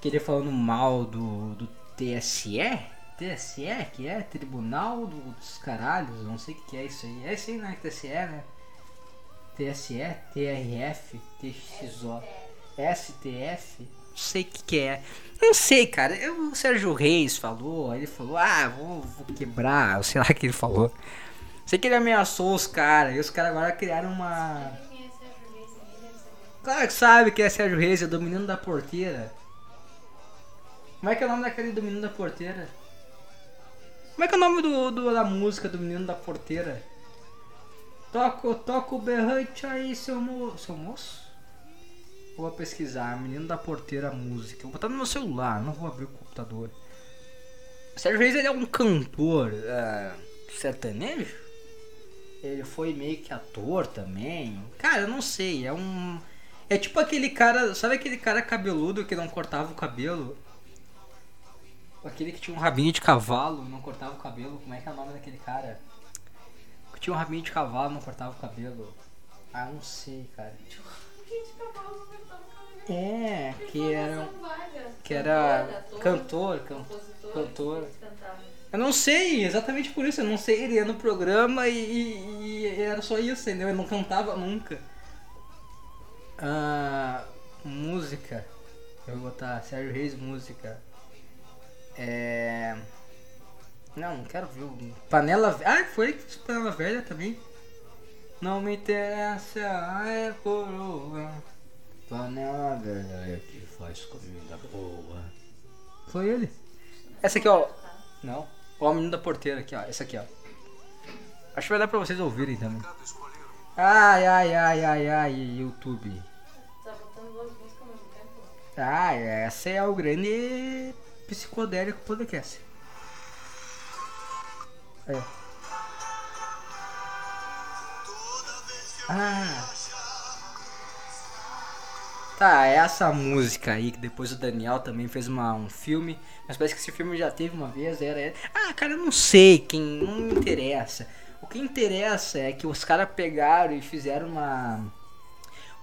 Que ele falando mal do, do TSE? TSE, que é Tribunal dos Caralhos, não sei o que é isso aí. É isso aí, né? TSE, né? TSE, TRF, TXO, STF, não sei o que, que é. Não sei, cara. Eu, o Sérgio Reis falou, ele falou, ah, vou, vou quebrar, <laughs> sei lá o que ele falou. Sei que ele ameaçou os caras, e os caras agora criaram uma. Claro que sabe que é Sérgio Reis, é do menino da porteira. Como é que é o nome daquele do menino da porteira? Como é que é o nome do, do da música do menino da porteira? Toca, toca o berrante aí, seu, seu moço. Vou pesquisar, menino da porteira música. Vou botar no meu celular, não vou abrir o computador. Sérgio Reis ele é um cantor uh, sertanejo? Ele foi meio que ator também. Cara, eu não sei, é um. É tipo aquele cara. Sabe aquele cara cabeludo que não cortava o cabelo? Aquele que tinha um rabinho de cavalo e não cortava o cabelo. Como é que é o nome daquele cara? Que tinha um rabinho de cavalo e não cortava o cabelo. Ah, não sei, cara. É, que era. Que era cantor, cantor. cantor. Eu não sei, exatamente por isso, eu não sei, ele ia no programa e, e, e era só isso, entendeu? Ele não cantava nunca. Ah, música. Eu vou botar Sérgio Reis música. É. Não, não quero ver. Panela. Ah, foi Panela Velha também. Não me interessa, é coroa. Panela Velha é que faz comida boa. Foi ele. Essa aqui, ó. Não. Ó, o menino da porteira aqui, ó. Essa aqui, ó. Acho que vai dar pra vocês ouvirem também. Ai, ai, ai, ai, ai, YouTube. Tá botando duas músicas ao mesmo tempo? Ah, essa é o grande psicodélico podcast. É. Ah. Tá, essa música aí, que depois o Daniel também fez uma, um filme, mas parece que esse filme já teve uma vez, era... Ah, cara, eu não sei, quem não me interessa. O que interessa é que os caras pegaram e fizeram uma...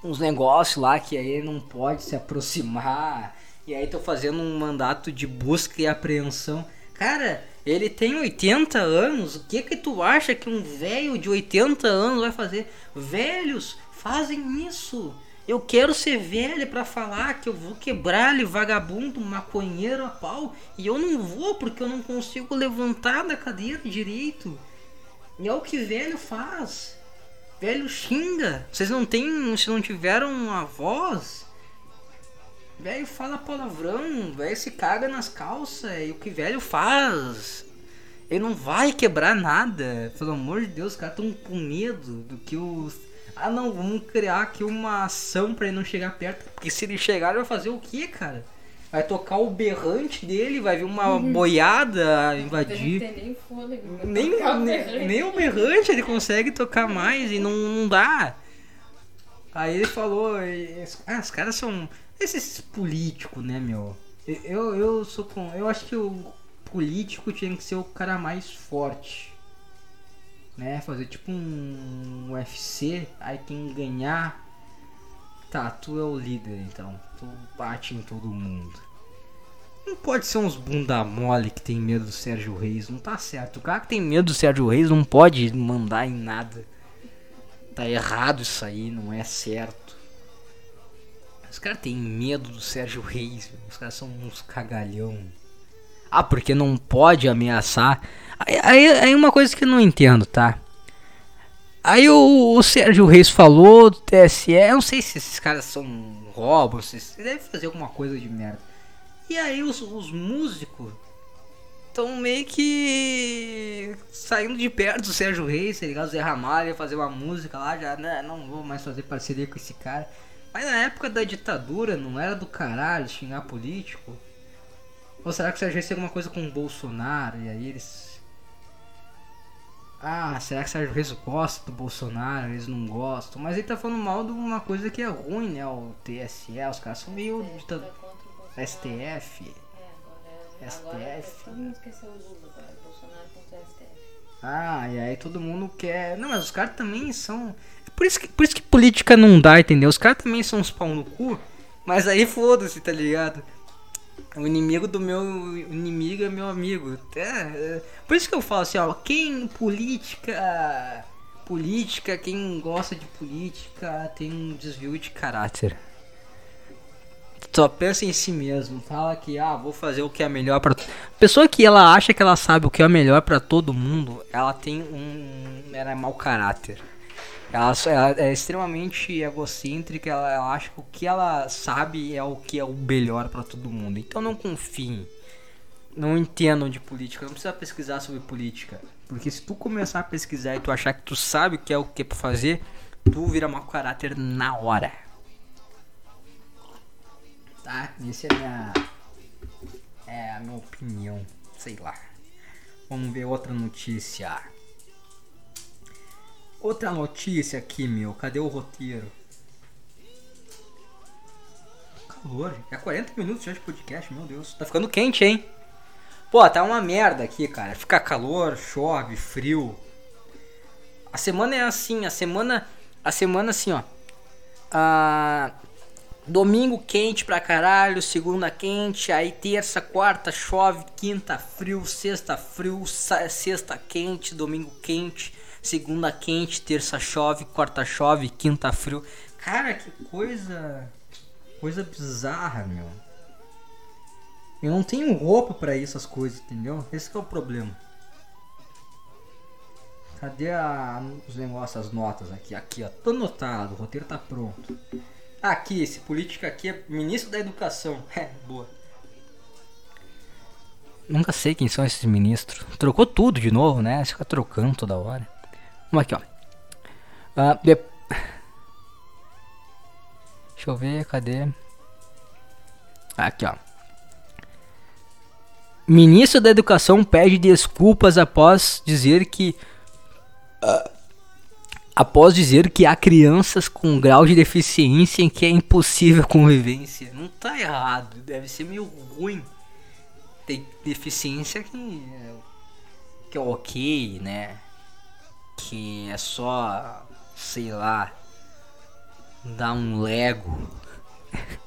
Uns negócios lá que aí não pode se aproximar, e aí tô fazendo um mandato de busca e apreensão. Cara, ele tem 80 anos, o que que tu acha que um velho de 80 anos vai fazer? Velhos fazem isso eu quero ser velho para falar que eu vou quebrar ele vagabundo, maconheiro a pau. E eu não vou porque eu não consigo levantar da cadeira direito. E é o que velho faz. Velho xinga. Vocês não têm. Se não tiveram uma voz. Velho fala palavrão. Velho se caga nas calças. E o que velho faz. Ele não vai quebrar nada. Pelo amor de Deus, os caras estão com medo do que os ah não, vamos criar aqui uma ação para ele não chegar perto. Porque se ele chegar, ele vai fazer o que, cara? Vai tocar o berrante dele, vai vir uma uhum. boiada invadir. Não tem nem fôlego. Nem, nem, nem, o berrante ele consegue tocar mais e não, não dá. Aí ele falou, ah, os caras são esses políticos, né, meu? Eu, eu sou com, eu acho que o político tinha que ser o cara mais forte né? Fazer tipo um UFC, aí quem ganhar, tá, tu é o líder, então tu bate em todo mundo. Não pode ser uns bunda mole que tem medo do Sérgio Reis, não tá certo. O cara que tem medo do Sérgio Reis não pode mandar em nada. Tá errado isso aí, não é certo. Os caras têm medo do Sérgio Reis, os caras são uns cagalhão. Ah, porque não pode ameaçar Aí, aí uma coisa que eu não entendo, tá? Aí o, o Sérgio Reis falou do TSE, eu não sei se esses caras são robôs, se deve fazer alguma coisa de merda. E aí os, os músicos estão meio que saindo de perto do Sérgio Reis, tá ligado? O Zé Ramalho ia fazer uma música lá, já né, não vou mais fazer parceria com esse cara. Mas na época da ditadura não era do caralho xingar político? Ou será que o Sérgio Reis tem alguma coisa com o Bolsonaro e aí eles Ah, será que Sérgio Reis gosta do Bolsonaro? Eles não gostam. Mas ele tá falando mal de uma coisa que é ruim, né? O TSE, os caras são meio. STF. STF. Ah, e aí todo mundo quer. Não, mas os caras também são. Por isso, que, por isso que política não dá, entendeu? Os caras também são uns pau no cu. Mas aí foda-se, tá ligado? O inimigo do meu inimigo é meu amigo. É, é, por isso que eu falo assim, ó, quem política, política, quem gosta de política tem um desvio de caráter. Só pensa em si mesmo, fala que ah, vou fazer o que é melhor para pessoa que ela acha que ela sabe o que é melhor para todo mundo, ela tem um ela é mau caráter. Ela, ela, é extremamente egocêntrica, ela, ela, acha que o que ela sabe é o que é o melhor para todo mundo. Então não confiem. Não entendam de política, não precisa pesquisar sobre política. Porque se tu começar a pesquisar e tu achar que tu sabe o que é o que é pra fazer, tu vira mau caráter na hora. Tá? Essa é a minha. É a minha opinião. Sei lá. Vamos ver outra notícia. Outra notícia aqui, meu. Cadê o roteiro? Calor. É 40 minutos já de podcast, meu Deus. Tá ficando quente, hein? Pô, tá uma merda aqui, cara. Fica calor, chove, frio. A semana é assim, a semana. A semana assim, ó. Ah, domingo quente pra caralho, segunda quente, aí terça, quarta chove, quinta frio, sexta frio, sexta quente, domingo quente segunda quente, terça chove, quarta chove, quinta frio. Cara, que coisa. Coisa bizarra, meu. Eu não tenho roupa para essas coisas, entendeu? Esse é o problema. Cadê a, os negócios, as notas aqui? Aqui, ó. Tô anotado, o roteiro tá pronto. Aqui, esse político aqui é ministro da educação. <laughs> É, boa. Nunca sei quem são esses ministros. Trocou tudo de novo, né? Fica trocando toda hora. Vamos aqui, ó. Uh, de... Deixa eu ver, cadê? Aqui, ó. Ministro da Educação pede desculpas após dizer que. Uh, após dizer que há crianças com grau de deficiência em que é impossível convivência. Não tá errado, deve ser meio ruim. Tem deficiência que, que é ok, né? Que é só, sei lá, dar um Lego. <laughs>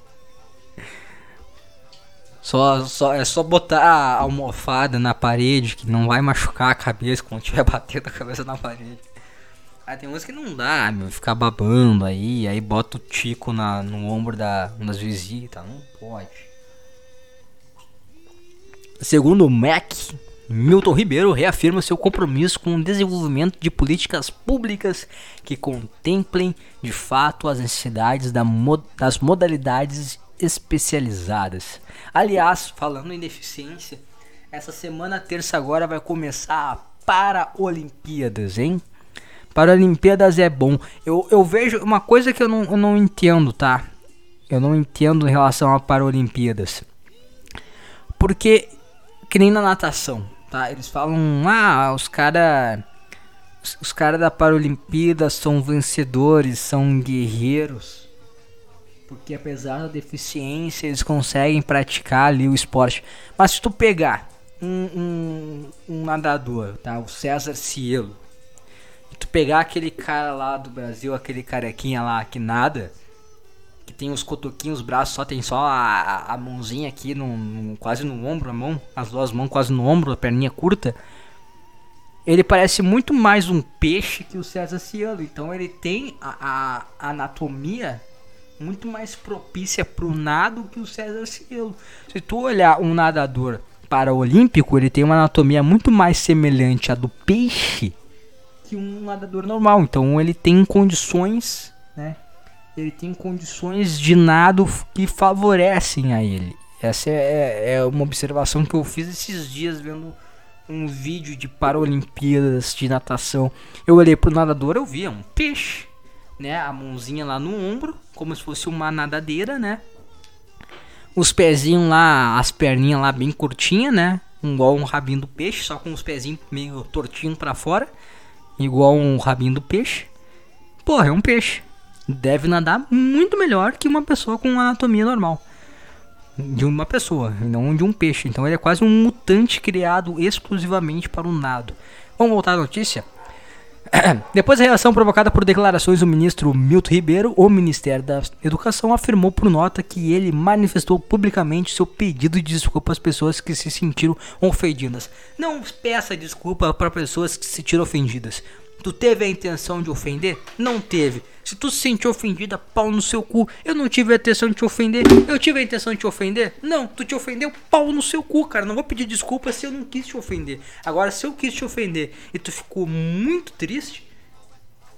Só, só, é só botar a almofada na parede que não vai machucar a cabeça quando tiver <laughs> batendo a cabeça na parede. Aí tem uns que não dá, meu, ficar babando aí, aí bota o tico na, no ombro da, das visitas, não pode. Segundo o Mac, Milton Ribeiro reafirma seu compromisso com o desenvolvimento de políticas públicas que contemplem de fato as necessidades das modalidades especializadas. Aliás, falando em deficiência, essa semana terça agora vai começar a Paralimpíadas, hein? Paralimpíadas é bom. Eu, eu vejo uma coisa que eu não, eu não entendo, tá? Eu não entendo em relação a Paralimpíadas. Porque, que nem na natação tá? Eles falam, ah, os cara os, os caras da Paralimpíada são vencedores, são guerreiros. Porque apesar da deficiência, eles conseguem praticar ali o esporte. Mas se tu pegar um, um, um nadador, tá? O César Cielo. E tu pegar aquele cara lá do Brasil, aquele carequinha lá que nada que tem os cotoquinhos, os braços só tem só a, a mãozinha aqui, no, no, quase no ombro, a mão, as duas mãos quase no ombro, a perninha curta. Ele parece muito mais um peixe que o César Cielo. Então ele tem a, a anatomia muito mais propícia para o nado que o César Cielo. Se tu olhar um nadador paraolímpico, ele tem uma anatomia muito mais semelhante à do peixe que um nadador normal. Então ele tem condições, né, ele tem condições de nado que favorecem a ele. Essa é, é uma observação que eu fiz esses dias vendo um vídeo de Paralimpíadas de natação. Eu olhei pro nadador, eu via um peixe, né? A mãozinha lá no ombro, como se fosse uma nadadeira, né? Os pezinhos lá, as perninhas lá bem curtinhas, né? Igual um rabinho do peixe, só com os pezinhos meio tortinhos para fora. igual um rabinho do peixe. Porra, é um peixe. Deve nadar muito melhor que uma pessoa com anatomia normal. De uma pessoa, não de um peixe. Então ele é quase um mutante criado exclusivamente para o nado. Vamos voltar à notícia? <clears throat> Depois da reação provocada por declarações do ministro Milton Ribeiro, o Ministério da Educação afirmou por nota que ele manifestou publicamente seu pedido de desculpa às pessoas que se sentiram ofendidas. Não peça desculpa para pessoas que se sentiram ofendidas. Tu teve a intenção de ofender? Não teve. Se tu se sentiu ofendida, pau no seu cu. Eu não tive a intenção de te ofender. Eu tive a intenção de te ofender? Não, tu te ofendeu, pau no seu cu, cara. Não vou pedir desculpa se eu não quis te ofender. Agora, se eu quis te ofender e tu ficou muito triste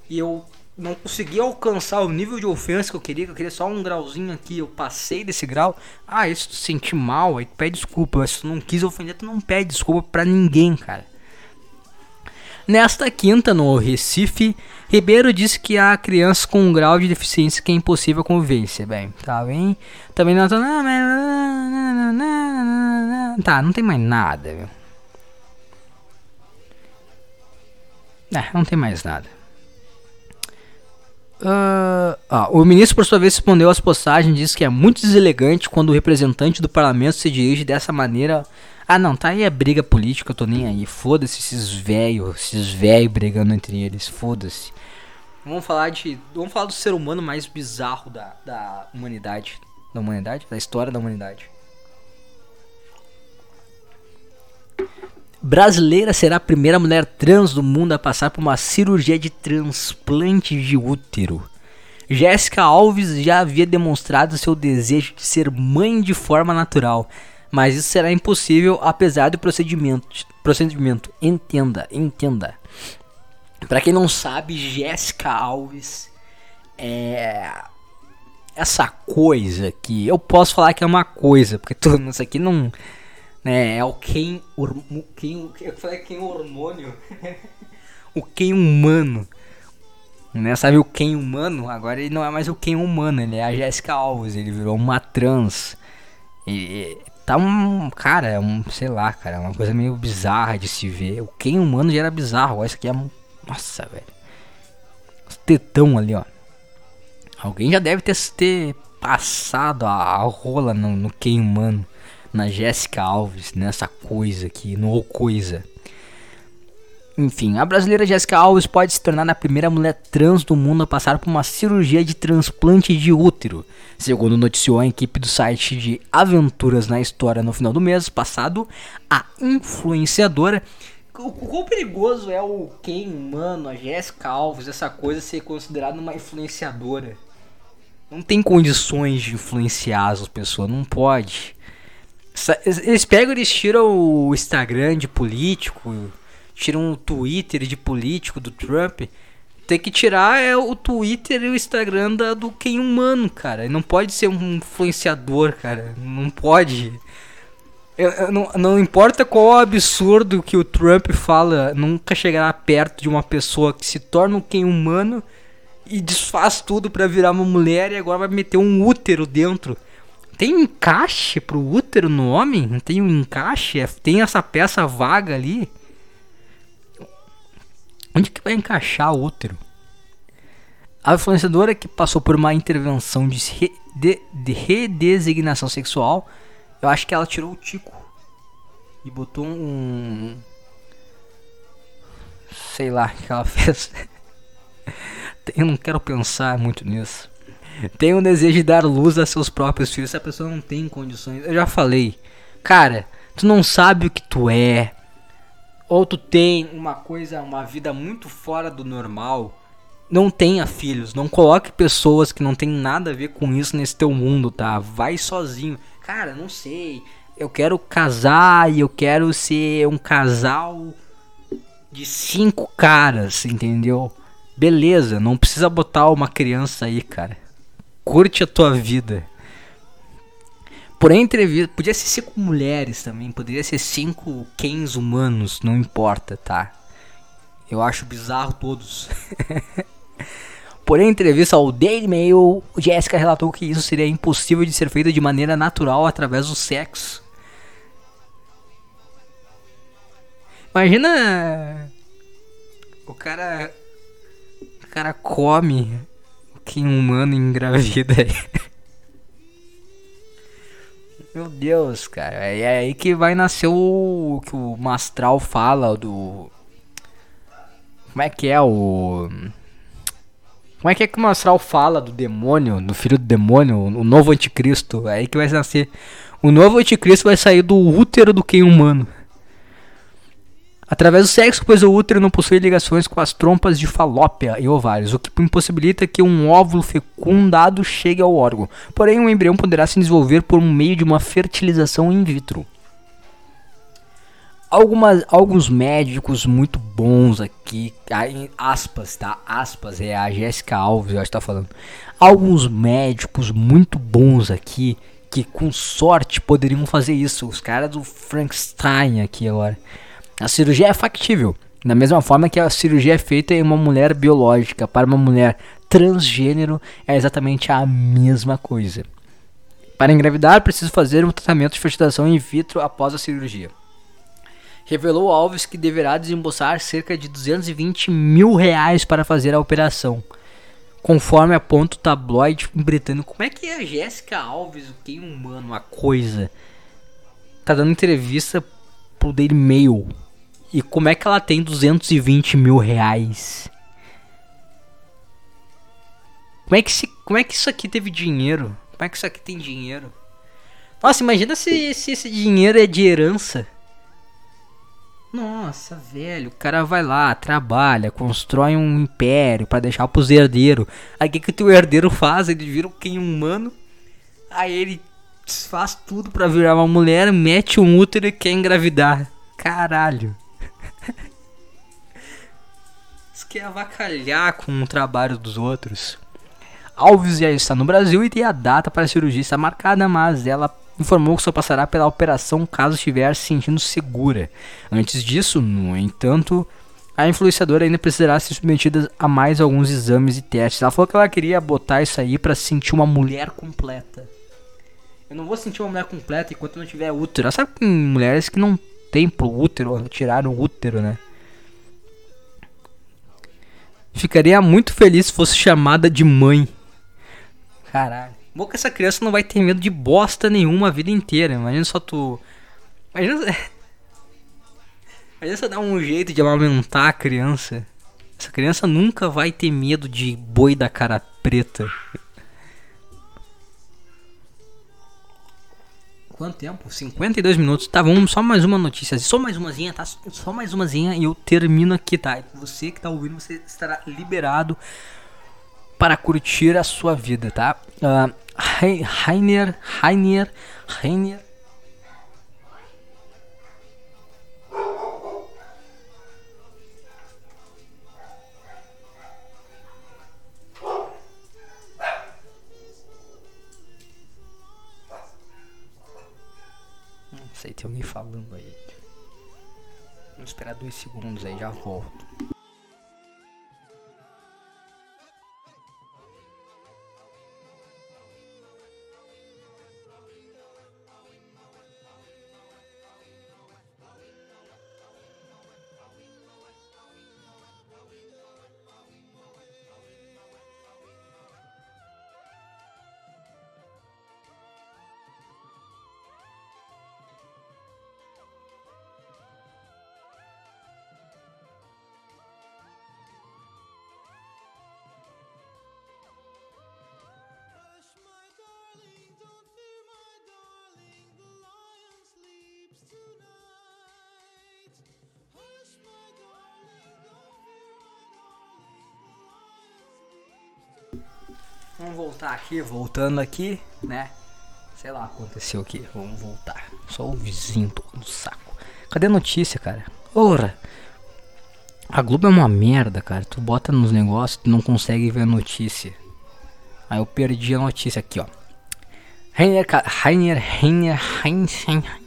e eu não consegui alcançar o nível de ofensa que eu queria, que eu queria só um grauzinho aqui, eu passei desse grau. Ah, isso tu senti mal, aí tu pede desculpa. Se tu não quis ofender, tu não pede desculpa pra ninguém, cara. Nesta quinta, no Recife, Ribeiro disse que há crianças com um grau de deficiência que é impossível convivência. Bem, tá bem? Também não tô... Tá, não tem mais nada, viu? É, não tem mais nada. Uh, ah, o ministro, por sua vez, respondeu às postagens e disse que é muito deselegante quando o representante do parlamento se dirige dessa maneira ah, não, tá aí a briga política, eu tô nem aí. Foda-se esses velhos, esses velhos brigando entre eles, foda-se. Vamos falar de. Vamos falar do ser humano mais bizarro da, da humanidade. Da humanidade? Da história da humanidade. Brasileira será a primeira mulher trans do mundo a passar por uma cirurgia de transplante de útero. Jéssica Alves já havia demonstrado seu desejo de ser mãe de forma natural mas isso será impossível apesar do procedimento. Procedimento, entenda, entenda. Para quem não sabe, Jéssica Alves é essa coisa que eu posso falar que é uma coisa, porque tudo isso aqui não né, é o quem, quem eu falei quem hormônio, <laughs> o quem humano. Né, sabe o quem humano? Agora ele não é mais o quem humano, ele é a Jéssica Alves, ele virou uma trans. E, tá um. Cara, é um. Sei lá, cara. É uma coisa meio bizarra de se ver. O quem humano já era bizarro. Olha, isso aqui é. Nossa, velho. Tetão ali, ó. Alguém já deve ter, ter passado a, a rola no, no humano. Na Jéssica Alves, nessa coisa aqui, no coisa. Enfim, a brasileira Jéssica Alves pode se tornar a primeira mulher trans do mundo a passar por uma cirurgia de transplante de útero, segundo noticiou a equipe do site de Aventuras na História no final do mês passado. A influenciadora. O quão perigoso é o quem, mano, a Jéssica Alves, essa coisa ser considerada uma influenciadora? Não tem condições de influenciar as pessoas, não pode. Eles pegam, eles tiram o Instagram de político tiram um Twitter de político do Trump. Tem que tirar é o Twitter e o Instagram da, do quem humano, cara. Não pode ser um influenciador, cara. Não pode. Eu, eu, não, não importa qual o absurdo que o Trump fala, nunca chegará perto de uma pessoa que se torna um quem humano e desfaz tudo para virar uma mulher e agora vai meter um útero dentro. Tem encaixe pro útero no homem? Não tem um encaixe? É, tem essa peça vaga ali? Onde que vai encaixar o útero? A influenciadora que passou por uma intervenção de, re, de, de redesignação sexual, eu acho que ela tirou o tico e botou um. Sei lá o que ela <laughs> fez. eu não quero pensar muito nisso. Tem o desejo de dar luz a seus próprios filhos. Se a pessoa não tem condições. Eu já falei. Cara, tu não sabe o que tu é ou tu tem uma coisa, uma vida muito fora do normal, não tenha filhos, não coloque pessoas que não tem nada a ver com isso nesse teu mundo, tá? Vai sozinho. Cara, não sei. Eu quero casar e eu quero ser um casal de cinco caras, entendeu? Beleza, não precisa botar uma criança aí, cara. Curte a tua vida. Porém, entrevista. Podia ser cinco mulheres também. Poderia ser cinco Kens humanos. Não importa, tá? Eu acho bizarro todos. <laughs> Porém, em entrevista ao Daily Mail, Jessica relatou que isso seria impossível de ser feito de maneira natural através do sexo. Imagina O cara. O cara come o que um humano engravida aí. Meu Deus, cara. É aí que vai nascer o, o que o Mastral fala do. Como é que é o. Como é que é que o Mastral fala do demônio, do filho do demônio, o novo anticristo? É aí que vai nascer. O novo anticristo vai sair do útero do quem humano. Através do sexo, pois o útero não possui ligações com as trompas de falópia e ovários, o que impossibilita que um óvulo fecundado chegue ao órgão. Porém, o embrião poderá se desenvolver por meio de uma fertilização in vitro. Algumas, alguns médicos muito bons aqui, aspas, tá? Aspas, é a Jéssica Alves, eu acho que tá falando. Alguns médicos muito bons aqui, que com sorte poderiam fazer isso. Os caras do Frankenstein aqui agora. A cirurgia é factível, da mesma forma que a cirurgia é feita em uma mulher biológica. Para uma mulher transgênero é exatamente a mesma coisa. Para engravidar, preciso fazer um tratamento de fertilização in vitro após a cirurgia. Revelou Alves que deverá desembolsar cerca de 220 mil reais para fazer a operação. Conforme aponta o tabloide britânico. Como é que é a Jéssica Alves, o que humano, a coisa? Tá dando entrevista pro Daily Mail. E como é que ela tem 220 mil reais? Como é que, se, como é que isso aqui teve dinheiro? Como é que isso aqui tem dinheiro? Nossa, imagina se, se esse dinheiro é de herança. Nossa, velho, o cara vai lá, trabalha, constrói um império para deixar pros herdeiros. Aí o que, que o teu herdeiro faz? Ele vira um quem humano. Aí ele faz tudo para virar uma mulher, mete um útero e quer engravidar. Caralho. Quer avacalhar com o trabalho dos outros. Alves já está no Brasil e tem a data para a cirurgia está marcada, mas ela informou que só passará pela operação caso estiver se sentindo segura. Antes disso, no entanto, a influenciadora ainda precisará ser submetida a mais alguns exames e testes. Ela falou que ela queria botar isso aí para sentir uma mulher completa. Eu não vou sentir uma mulher completa enquanto não tiver útero. Sabe que tem mulheres que não tem pro útero, tiraram o útero, né? Ficaria muito feliz se fosse chamada de mãe. Caralho. Bom que essa criança não vai ter medo de bosta nenhuma a vida inteira. Imagina só tu. Imagina. <laughs> Imagina só dar um jeito de amamentar a criança. Essa criança nunca vai ter medo de boi da cara preta. Quanto tempo? 52 minutos. Tá, vamos só mais uma notícia. Só mais umazinha, tá? Só mais umazinha e eu termino aqui, tá? Você que tá ouvindo, você estará liberado para curtir a sua vida, tá? Uh, Rainer, Rainer, Rainer sei, tem alguém falando aí. Vamos esperar dois segundos aí, já volto. Vamos voltar aqui, voltando aqui, né? Sei lá, aconteceu aqui. Vamos voltar. Só o vizinho todo no saco. Cadê a notícia, cara? Ora! A Globo é uma merda, cara. Tu bota nos negócios, tu não consegue ver a notícia. Aí eu perdi a notícia aqui, ó. Rainer, Rainer, Rainer, Rainer,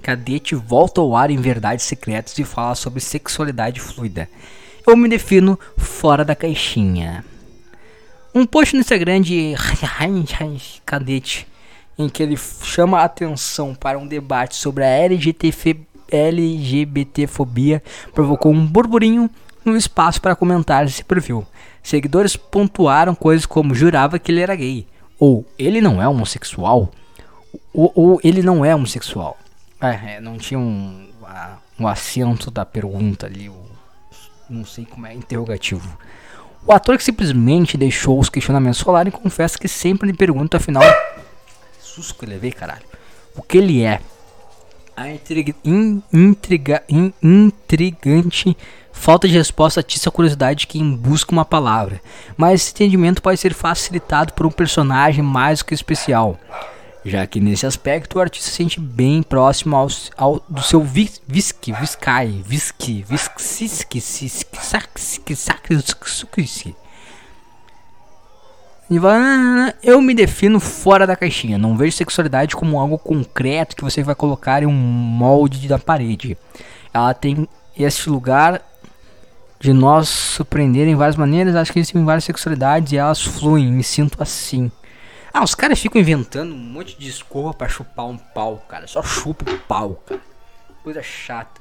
Cadete volta ao ar em Verdades Secretas e fala sobre sexualidade fluida. Eu me defino fora da caixinha. Um post no Instagram de Cadete em que ele chama a atenção para um debate sobre a LGTF, LGBTfobia provocou um burburinho no espaço para comentar esse perfil. Seguidores pontuaram coisas como jurava que ele era gay, ou ele não é homossexual, ou, ou ele não é homossexual. É, é não tinha um, um acento da pergunta ali, não sei como é, interrogativo. O ator que simplesmente deixou os questionamentos rolarem confessa que sempre lhe pergunta afinal. Que levei, caralho. O que ele é? A intriga, in, intriga, in, intrigante falta de resposta atiça a curiosidade de quem busca uma palavra, mas esse entendimento pode ser facilitado por um personagem mais que especial, já que nesse aspecto o artista se sente bem próximo ao, ao do seu whisky, whisky, whisky, whisky, whisky, eu me defino fora da caixinha. Não vejo sexualidade como algo concreto que você vai colocar em um molde da parede. Ela tem esse lugar de nós surpreender em várias maneiras. Acho que existem várias sexualidades e elas fluem. Me sinto assim. Ah, os caras ficam inventando um monte de desculpa para chupar um pau, cara. Só chupa o pau, cara. Coisa chata.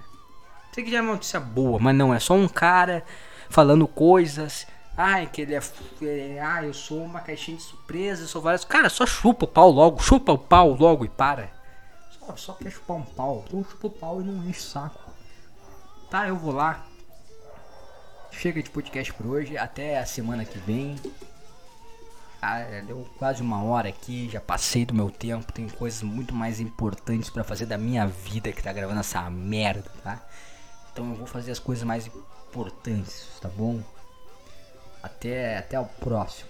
Sei que já é uma notícia boa, mas não. É só um cara falando coisas Ai, que ele é, é. Ah, eu sou uma caixinha de surpresa, sou várias. Cara, só chupa o pau logo, chupa o pau logo e para. Só, só quer chupar um pau. Então chupa o pau e não enche o saco. Tá, eu vou lá. Chega de podcast por hoje. Até a semana que vem. Ah, deu quase uma hora aqui, já passei do meu tempo, tem coisas muito mais importantes para fazer da minha vida que tá gravando essa merda, tá? Então eu vou fazer as coisas mais importantes, tá bom? Até, até o próximo.